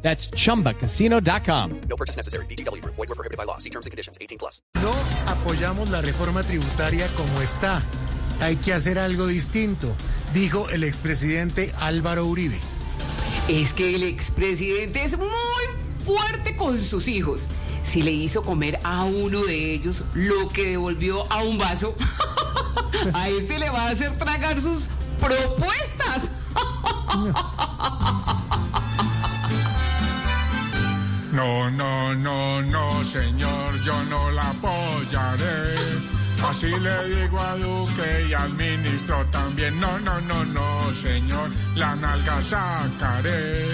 That's chumbacasino.com. No purchase necessary. BGW. Void were prohibited by law. See terms and conditions. 18 plus. No apoyamos la reforma tributaria como está. Hay que hacer algo distinto, dijo el expresidente Álvaro Uribe. Es que el expresidente es muy fuerte con sus hijos. Si le hizo comer a uno de ellos lo que devolvió a un vaso, a este le va a hacer tragar sus propuestas. No, no, no, no, señor, yo no la apoyaré. Así le digo a Duque y al ministro también. No, no, no, no, señor, la nalga sacaré.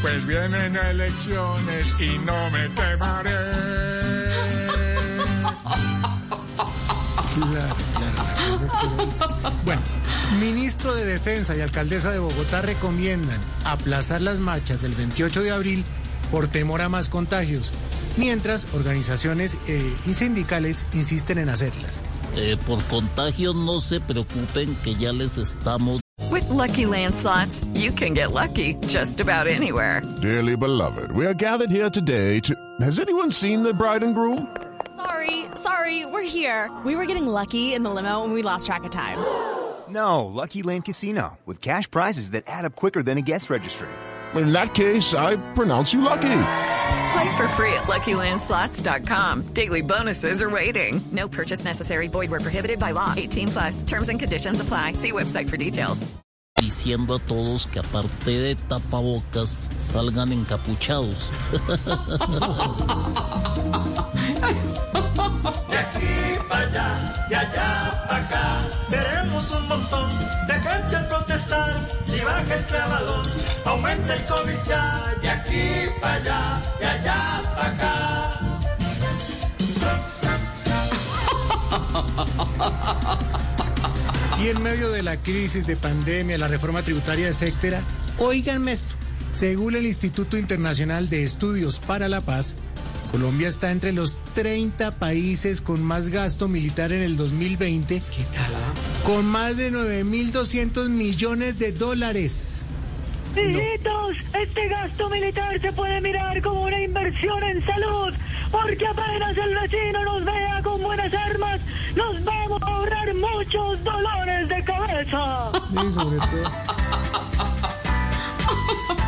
Pues vienen elecciones y no me temaré. Bueno, ministro de Defensa y alcaldesa de Bogotá recomiendan aplazar las marchas del 28 de abril por temor a más contagios, mientras organizaciones eh, y sindicales insisten en hacerlas. Eh, por contagios no se preocupen que ya les estamos. With Lucky Land slots, you can get lucky just about anywhere. Dearly beloved, we are gathered here today to. Has anyone seen the bride and groom? Sorry, sorry, we're here. We were getting lucky in the limo and we lost track of time. No, Lucky Land Casino, with cash prizes that add up quicker than a guest registry. In that case, I pronounce you lucky. Play for free at LuckyLandSlots.com. Daily bonuses are waiting. No purchase necessary. Void where prohibited by law. 18 plus. Terms and conditions apply. See website for details. Diciendo a todos que aparte de tapabocas, salgan encapuchados. De aquí para allá, de allá para acá, un montón de gente a protestar. Si baja el clavadón, aumenta el COVID. De aquí para allá, de allá para acá. Y en medio de la crisis de pandemia, la reforma tributaria, etcétera, oiganme esto. Según el Instituto Internacional de Estudios para la Paz, Colombia está entre los 30 países con más gasto militar en el 2020. ¿Qué tal? Con más de 9.200 millones de dólares. Hijitos, este gasto militar se puede mirar como una inversión en salud, porque apenas el vecino nos vea con buenas armas, nos vamos a ahorrar muchos dolores de cabeza. Sí, sobre todo.